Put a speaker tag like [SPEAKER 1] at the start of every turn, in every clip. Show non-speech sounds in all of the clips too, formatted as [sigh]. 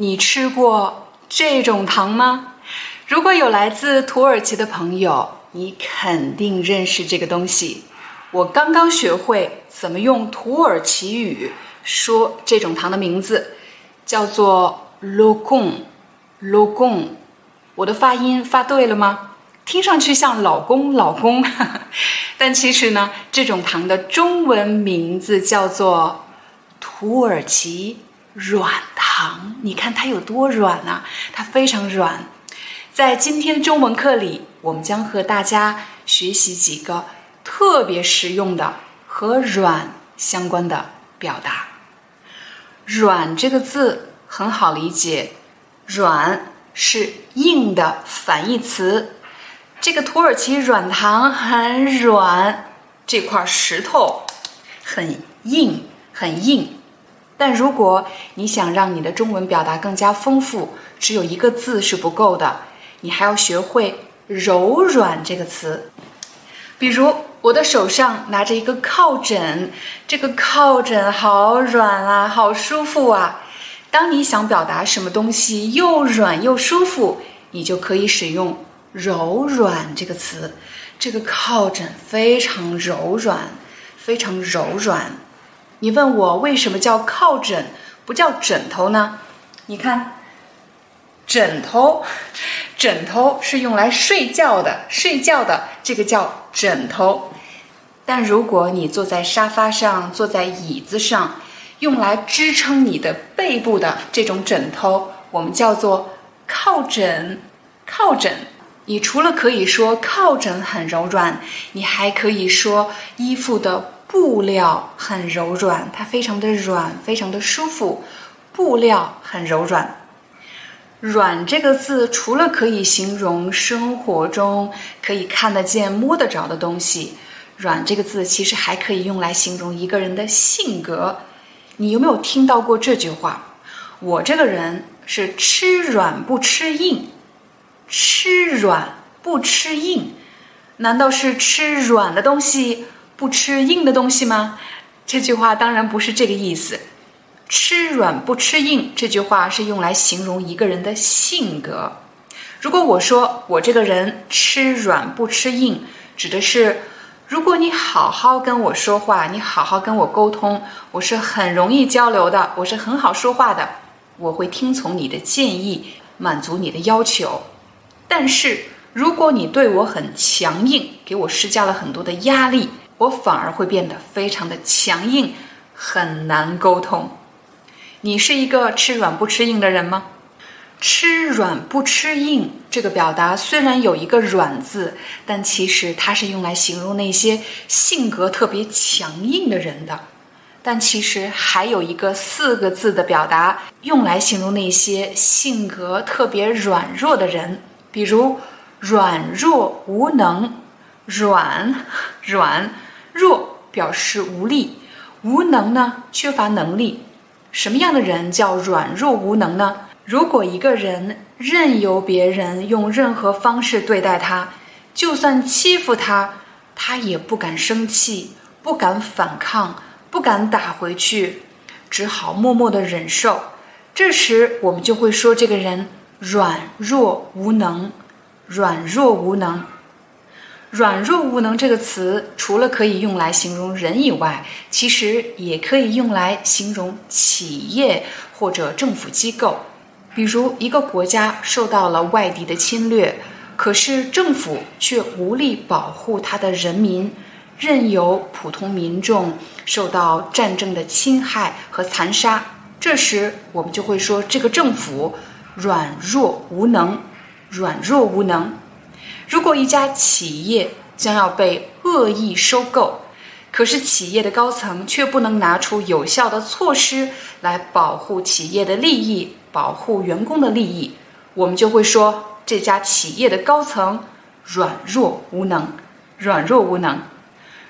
[SPEAKER 1] 你吃过这种糖吗？如果有来自土耳其的朋友，你肯定认识这个东西。我刚刚学会怎么用土耳其语说这种糖的名字，叫做 lokum。lokum，我的发音发对了吗？听上去像老公老公，[laughs] 但其实呢，这种糖的中文名字叫做土耳其。软糖，你看它有多软呐？它非常软。在今天的中文课里，我们将和大家学习几个特别实用的和软相关的表达。软这个字很好理解，软是硬的反义词。这个土耳其软糖很软，这块石头很硬，很硬。但如果你想让你的中文表达更加丰富，只有一个字是不够的，你还要学会“柔软”这个词。比如，我的手上拿着一个靠枕，这个靠枕好软啊，好舒服啊。当你想表达什么东西又软又舒服，你就可以使用“柔软”这个词。这个靠枕非常柔软，非常柔软。你问我为什么叫靠枕不叫枕头呢？你看，枕头，枕头是用来睡觉的，睡觉的这个叫枕头。但如果你坐在沙发上，坐在椅子上，用来支撑你的背部的这种枕头，我们叫做靠枕。靠枕，你除了可以说靠枕很柔软，你还可以说衣服的。布料很柔软，它非常的软，非常的舒服。布料很柔软，软这个字除了可以形容生活中可以看得见、摸得着的东西，软这个字其实还可以用来形容一个人的性格。你有没有听到过这句话？我这个人是吃软不吃硬，吃软不吃硬，难道是吃软的东西？不吃硬的东西吗？这句话当然不是这个意思。吃软不吃硬这句话是用来形容一个人的性格。如果我说我这个人吃软不吃硬，指的是如果你好好跟我说话，你好好跟我沟通，我是很容易交流的，我是很好说话的，我会听从你的建议，满足你的要求。但是如果你对我很强硬，给我施加了很多的压力。我反而会变得非常的强硬，很难沟通。你是一个吃软不吃硬的人吗？吃软不吃硬这个表达虽然有一个“软”字，但其实它是用来形容那些性格特别强硬的人的。但其实还有一个四个字的表达，用来形容那些性格特别软弱的人，比如软弱无能，软 [laughs] 软。弱表示无力，无能呢？缺乏能力。什么样的人叫软弱无能呢？如果一个人任由别人用任何方式对待他，就算欺负他，他也不敢生气，不敢反抗，不敢打回去，只好默默的忍受。这时我们就会说这个人软弱无能，软弱无能。软弱无能这个词，除了可以用来形容人以外，其实也可以用来形容企业或者政府机构。比如，一个国家受到了外敌的侵略，可是政府却无力保护他的人民，任由普通民众受到战争的侵害和残杀。这时，我们就会说这个政府软弱无能，软弱无能。如果一家企业将要被恶意收购，可是企业的高层却不能拿出有效的措施来保护企业的利益，保护员工的利益，我们就会说这家企业的高层软弱无能。软弱无能，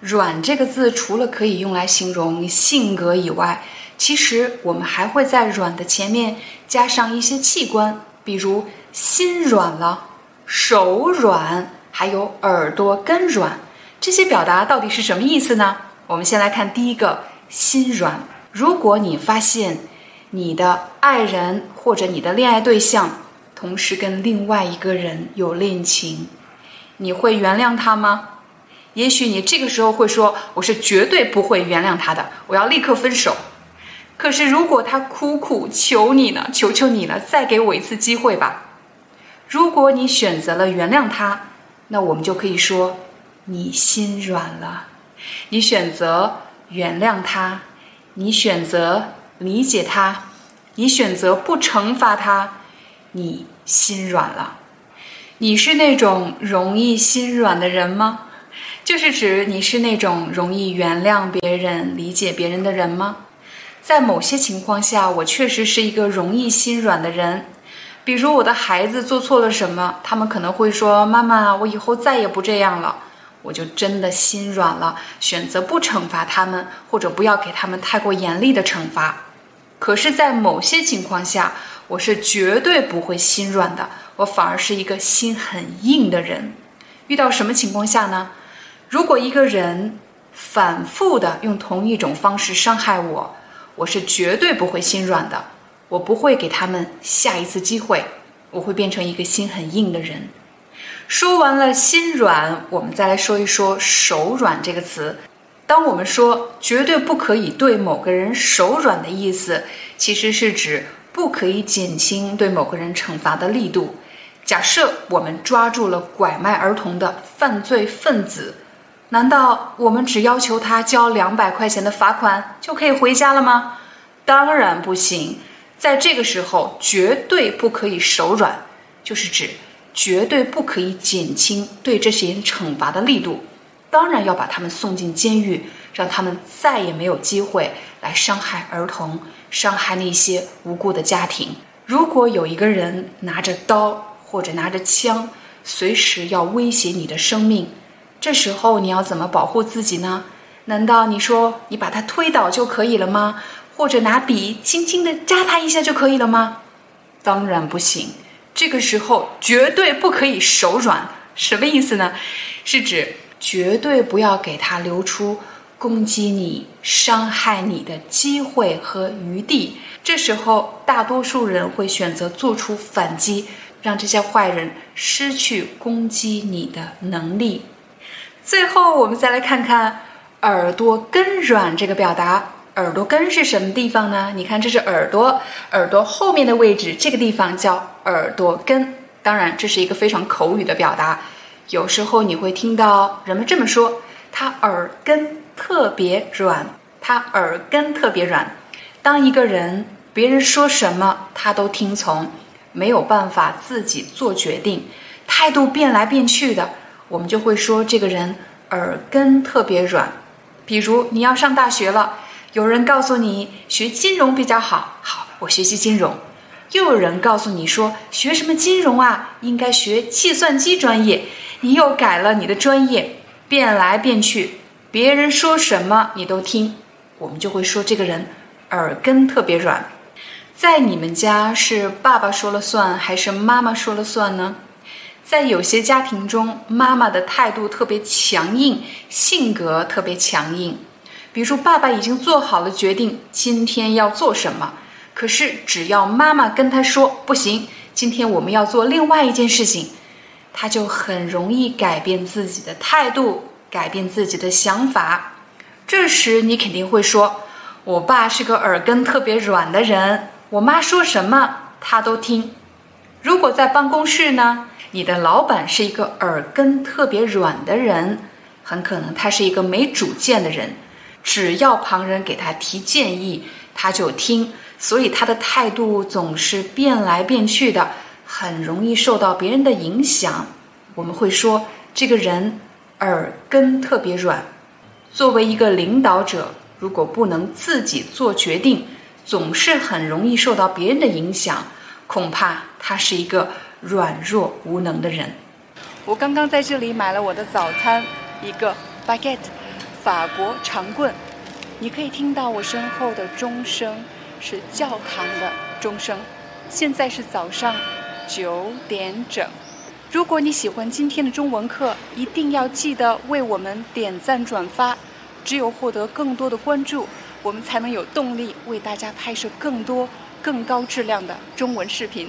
[SPEAKER 1] 软这个字除了可以用来形容性格以外，其实我们还会在软的前面加上一些器官，比如心软了、手软，还有耳朵根软。这些表达到底是什么意思呢？我们先来看第一个，心软。如果你发现你的爱人或者你的恋爱对象同时跟另外一个人有恋情，你会原谅他吗？也许你这个时候会说：“我是绝对不会原谅他的，我要立刻分手。”可是如果他苦苦求你呢？求求你了，再给我一次机会吧。如果你选择了原谅他，那我们就可以说你心软了。你选择原谅他，你选择理解他，你选择不惩罚他，你心软了。你是那种容易心软的人吗？就是指你是那种容易原谅别人、理解别人的人吗？在某些情况下，我确实是一个容易心软的人。比如我的孩子做错了什么，他们可能会说：“妈妈，我以后再也不这样了。”我就真的心软了，选择不惩罚他们，或者不要给他们太过严厉的惩罚。可是，在某些情况下，我是绝对不会心软的，我反而是一个心很硬的人。遇到什么情况下呢？如果一个人反复的用同一种方式伤害我，我是绝对不会心软的，我不会给他们下一次机会，我会变成一个心很硬的人。说完了心软，我们再来说一说手软这个词。当我们说绝对不可以对某个人手软的意思，其实是指不可以减轻对某个人惩罚的力度。假设我们抓住了拐卖儿童的犯罪分子。难道我们只要求他交两百块钱的罚款就可以回家了吗？当然不行，在这个时候绝对不可以手软，就是指绝对不可以减轻对这些人惩罚的力度，当然要把他们送进监狱，让他们再也没有机会来伤害儿童，伤害那些无辜的家庭。如果有一个人拿着刀或者拿着枪，随时要威胁你的生命。这时候你要怎么保护自己呢？难道你说你把他推倒就可以了吗？或者拿笔轻轻地扎他一下就可以了吗？当然不行。这个时候绝对不可以手软。什么意思呢？是指绝对不要给他留出攻击你、伤害你的机会和余地。这时候大多数人会选择做出反击，让这些坏人失去攻击你的能力。最后，我们再来看看“耳朵根软”这个表达。耳朵根是什么地方呢？你看，这是耳朵，耳朵后面的位置，这个地方叫耳朵根。当然，这是一个非常口语的表达。有时候你会听到人们这么说：“他耳根特别软。”他耳根特别软。当一个人别人说什么他都听从，没有办法自己做决定，态度变来变去的。我们就会说这个人耳根特别软，比如你要上大学了，有人告诉你学金融比较好，好，我学习金融；又有人告诉你说学什么金融啊，应该学计算机专业，你又改了你的专业，变来变去，别人说什么你都听，我们就会说这个人耳根特别软。在你们家是爸爸说了算还是妈妈说了算呢？在有些家庭中，妈妈的态度特别强硬，性格特别强硬。比如说，爸爸已经做好了决定，今天要做什么，可是只要妈妈跟他说不行，今天我们要做另外一件事情，他就很容易改变自己的态度，改变自己的想法。这时，你肯定会说：“我爸是个耳根特别软的人，我妈说什么他都听。”如果在办公室呢？你的老板是一个耳根特别软的人，很可能他是一个没主见的人，只要旁人给他提建议，他就听，所以他的态度总是变来变去的，很容易受到别人的影响。我们会说这个人耳根特别软。作为一个领导者，如果不能自己做决定，总是很容易受到别人的影响，恐怕他是一个软弱无能的人。我刚刚在这里买了我的早餐，一个 baguette，法国长棍。你可以听到我身后的钟声，是教堂的钟声。现在是早上九点整。如果你喜欢今天的中文课，一定要记得为我们点赞转发。只有获得更多的关注，我们才能有动力为大家拍摄更多、更高质量的中文视频。